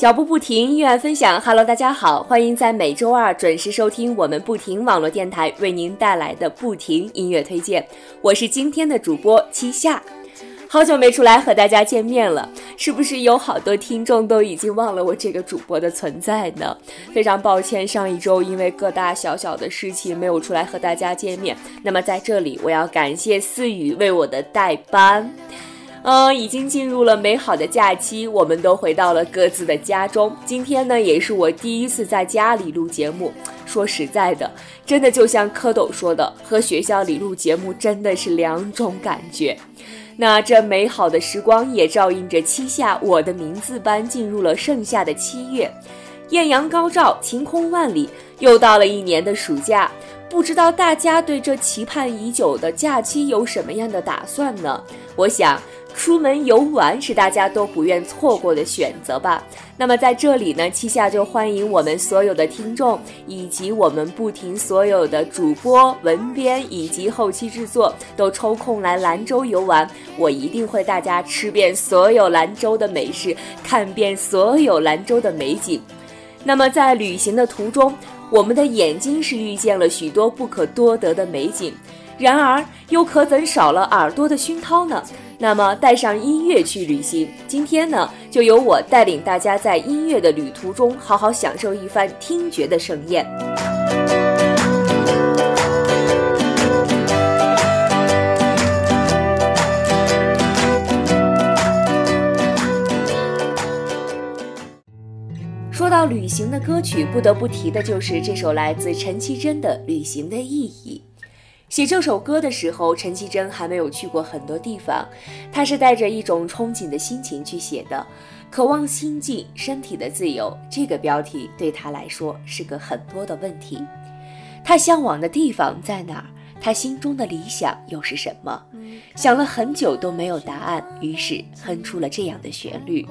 脚步不停，音乐分享。Hello，大家好，欢迎在每周二准时收听我们不停网络电台为您带来的不停音乐推荐。我是今天的主播七夏，好久没出来和大家见面了，是不是有好多听众都已经忘了我这个主播的存在呢？非常抱歉，上一周因为各大小小的事情没有出来和大家见面。那么在这里，我要感谢思雨为我的代班。嗯，已经进入了美好的假期，我们都回到了各自的家中。今天呢，也是我第一次在家里录节目。说实在的，真的就像蝌蚪说的，和学校里录节目真的是两种感觉。那这美好的时光也照应着七夏我的名字般进入了盛夏的七月，艳阳高照，晴空万里，又到了一年的暑假。不知道大家对这期盼已久的假期有什么样的打算呢？我想。出门游玩是大家都不愿错过的选择吧。那么在这里呢，七夏就欢迎我们所有的听众，以及我们不停所有的主播、文编以及后期制作都抽空来兰州游玩。我一定会大家吃遍所有兰州的美食，看遍所有兰州的美景。那么在旅行的途中，我们的眼睛是遇见了许多不可多得的美景，然而又可怎少了耳朵的熏陶呢？那么带上音乐去旅行，今天呢，就由我带领大家在音乐的旅途中，好好享受一番听觉的盛宴。说到旅行的歌曲，不得不提的就是这首来自陈绮贞的《旅行的意义》。写这首歌的时候，陈绮贞还没有去过很多地方，她是带着一种憧憬的心情去写的，渴望心境、身体的自由。这个标题对她来说是个很多的问题。她向往的地方在哪儿？她心中的理想又是什么？想了很久都没有答案，于是哼出了这样的旋律。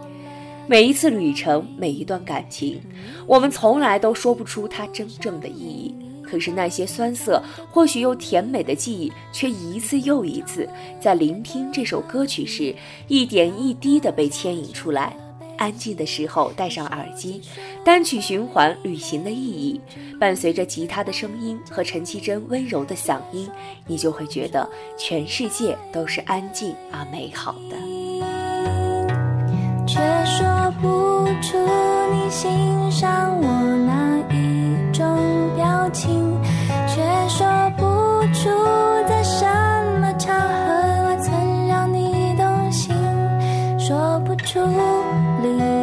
每一次旅程，每一段感情，我们从来都说不出它真正的意义。可是那些酸涩，或许又甜美的记忆，却一次又一次在聆听这首歌曲时，一点一滴地被牵引出来。安静的时候，戴上耳机，单曲循环《旅行的意义》，伴随着吉他的声音和陈绮贞温柔的嗓音，你就会觉得全世界都是安静而美好的。却说不出你欣赏我哪种表。情，却说不出在什么场合我曾让你动心，说不出理由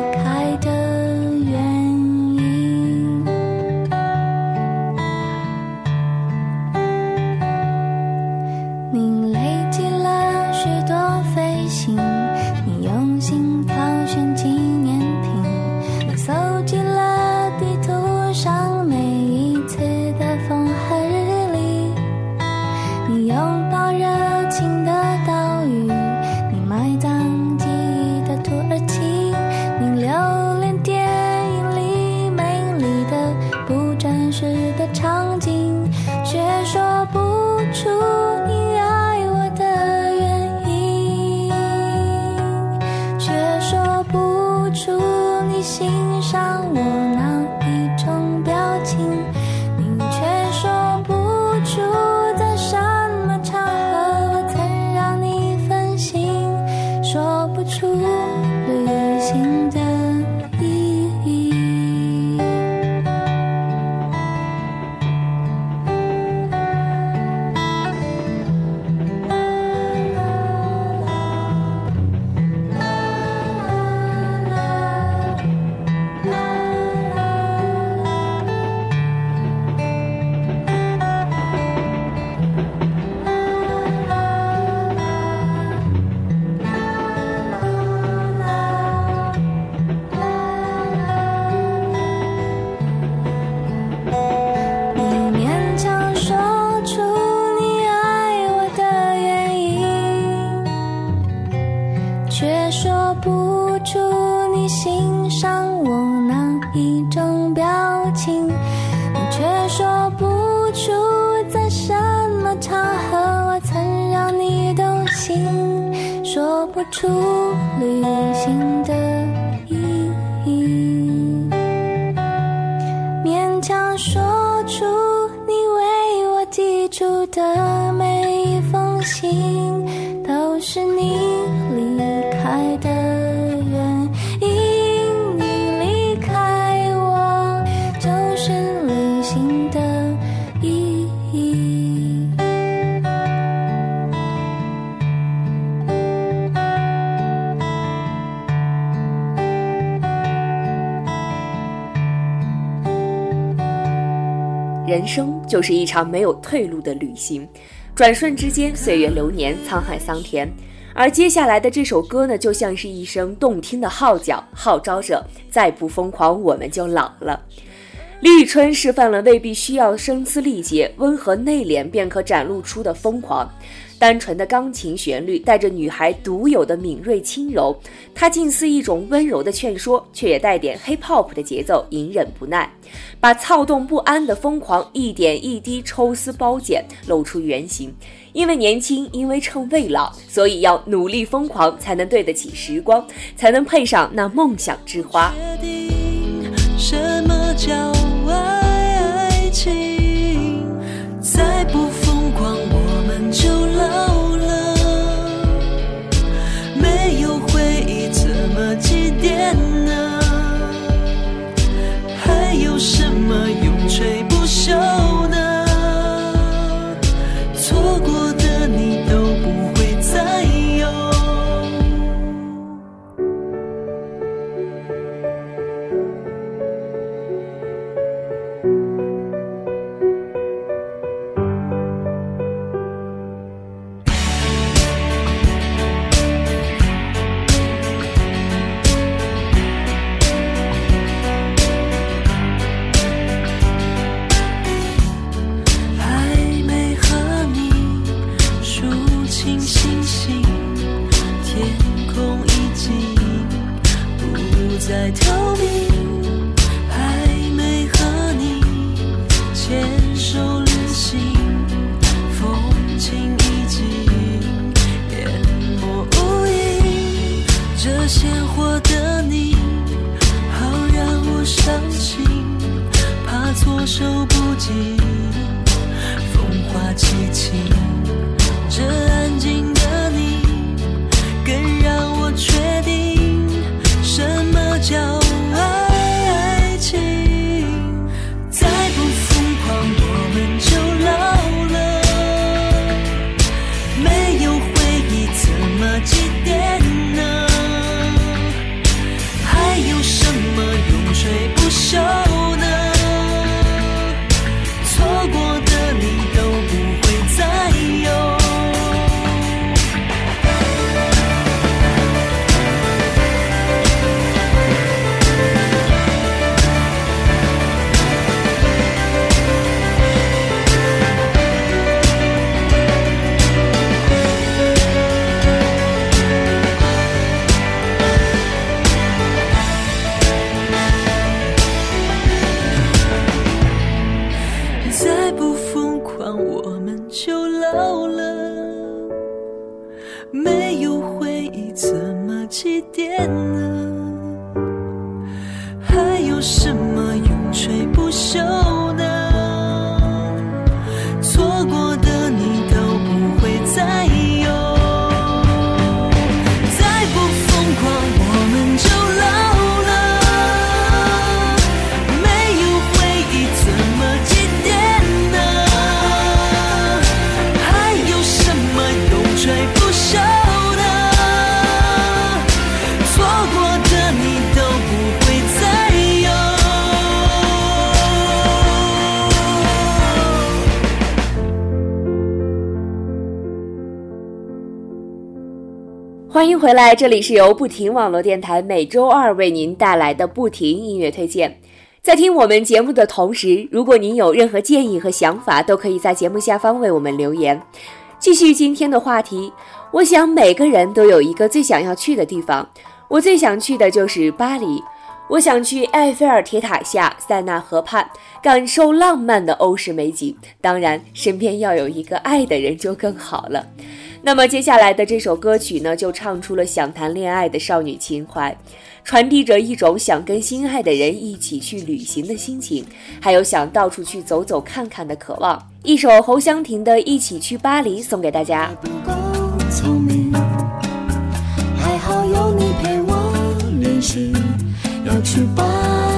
一种表情却说不出在什么场合我曾让你动心说不出旅行的人生就是一场没有退路的旅行，转瞬之间，岁月流年，沧海桑田。而接下来的这首歌呢，就像是一声动听的号角，号召着再不疯狂，我们就老了。李宇春示范了未必需要声嘶力竭、温和内敛便可展露出的疯狂。单纯的钢琴旋律带着女孩独有的敏锐轻柔，它近似一种温柔的劝说，却也带点 hip hop 的节奏，隐忍不耐，把躁动不安的疯狂一点一滴抽丝剥茧，露出原形。因为年轻，因为趁未老，所以要努力疯狂，才能对得起时光，才能配上那梦想之花。什么叫不再透明。还没和你牵手旅行，风景已经淹没无影。这鲜活的你，好让我伤心，怕措手不及。回来，这里是由不停网络电台每周二为您带来的不停音乐推荐。在听我们节目的同时，如果您有任何建议和想法，都可以在节目下方为我们留言。继续今天的话题，我想每个人都有一个最想要去的地方，我最想去的就是巴黎。我想去埃菲尔铁塔下、塞纳河畔，感受浪漫的欧式美景。当然，身边要有一个爱的人就更好了。那么接下来的这首歌曲呢，就唱出了想谈恋爱的少女情怀，传递着一种想跟心爱的人一起去旅行的心情，还有想到处去走走看看的渴望。一首侯湘婷的《一起去巴黎》送给大家。不够聪明，还好有你陪我练习，去吧。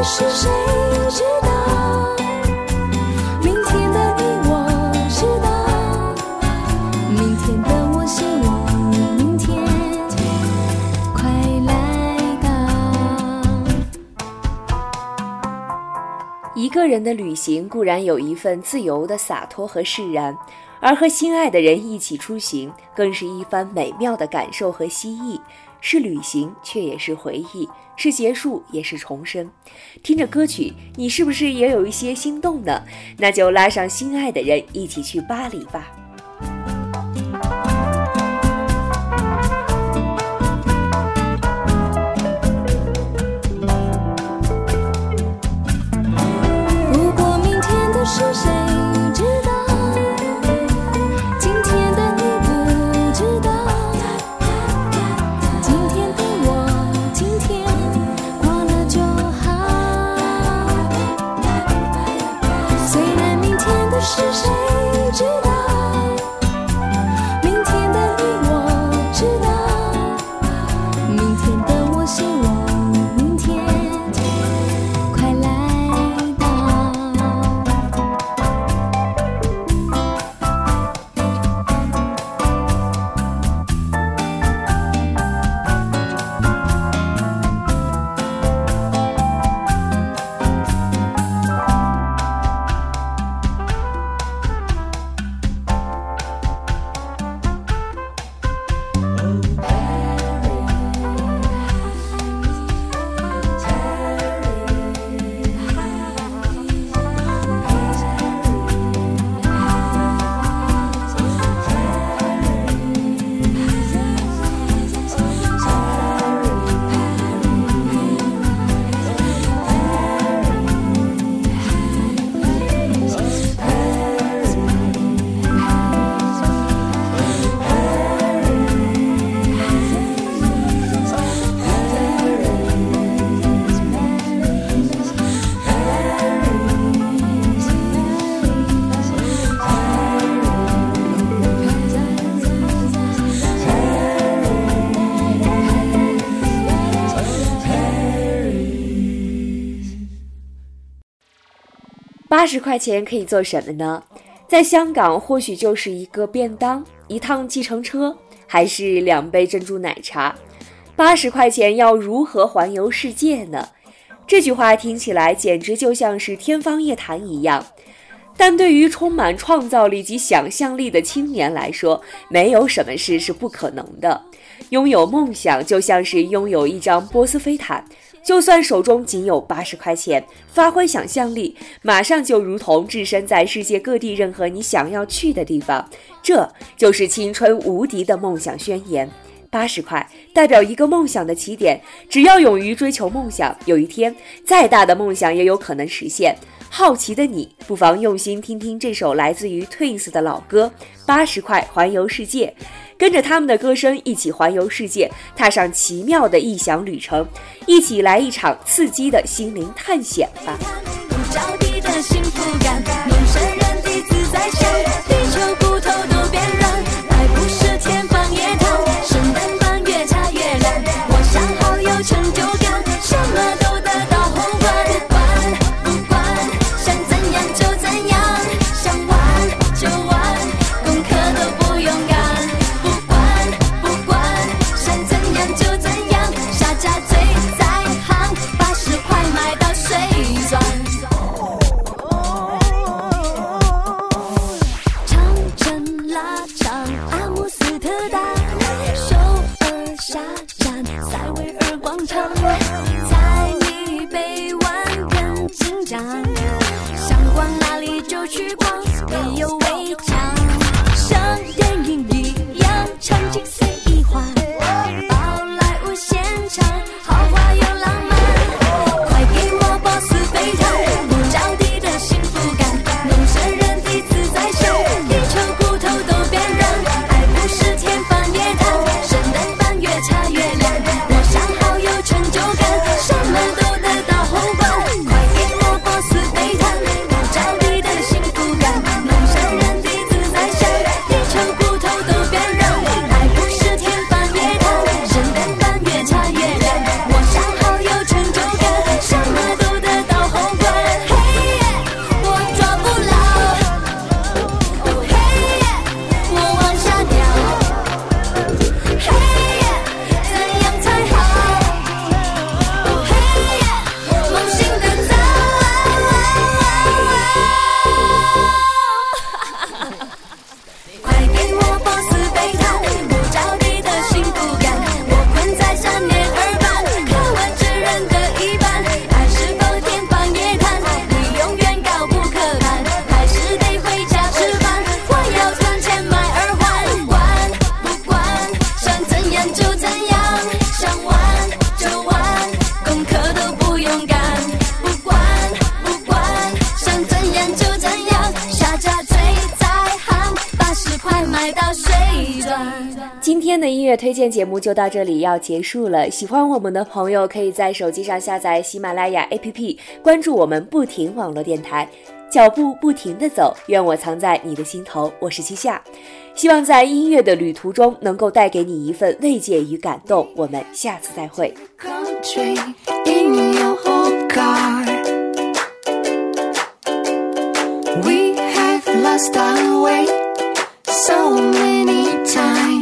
明天的事谁知道？明天的你我知道。明天的我希望明天快来到。一个人的旅行固然有一份自由的洒脱和释然，而和心爱的人一起出行，更是一番美妙的感受和希冀。是旅行，却也是回忆；是结束，也是重生。听着歌曲，你是不是也有一些心动呢？那就拉上心爱的人一起去巴黎吧。八十块钱可以做什么呢？在香港，或许就是一个便当、一趟计程车，还是两杯珍珠奶茶。八十块钱要如何环游世界呢？这句话听起来简直就像是天方夜谭一样。但对于充满创造力及想象力的青年来说，没有什么事是不可能的。拥有梦想就像是拥有一张波斯飞毯，就算手中仅有八十块钱，发挥想象力，马上就如同置身在世界各地任何你想要去的地方。这就是青春无敌的梦想宣言。八十块代表一个梦想的起点，只要勇于追求梦想，有一天再大的梦想也有可能实现。好奇的你，不妨用心听听这首来自于 Twins 的老歌《八十块环游世界》，跟着他们的歌声一起环游世界，踏上奇妙的异想旅程，一起来一场刺激的心灵探险吧。不着地的幸福感，人张，想逛哪里就去逛，没有围墙，音乐推荐节目就到这里要结束了。喜欢我们的朋友，可以在手机上下载喜马拉雅 APP，关注我们不停网络电台。脚步不停的走，愿我藏在你的心头。我是七夏，希望在音乐的旅途中能够带给你一份慰藉与感动。我们下次再会。lost our way so many times.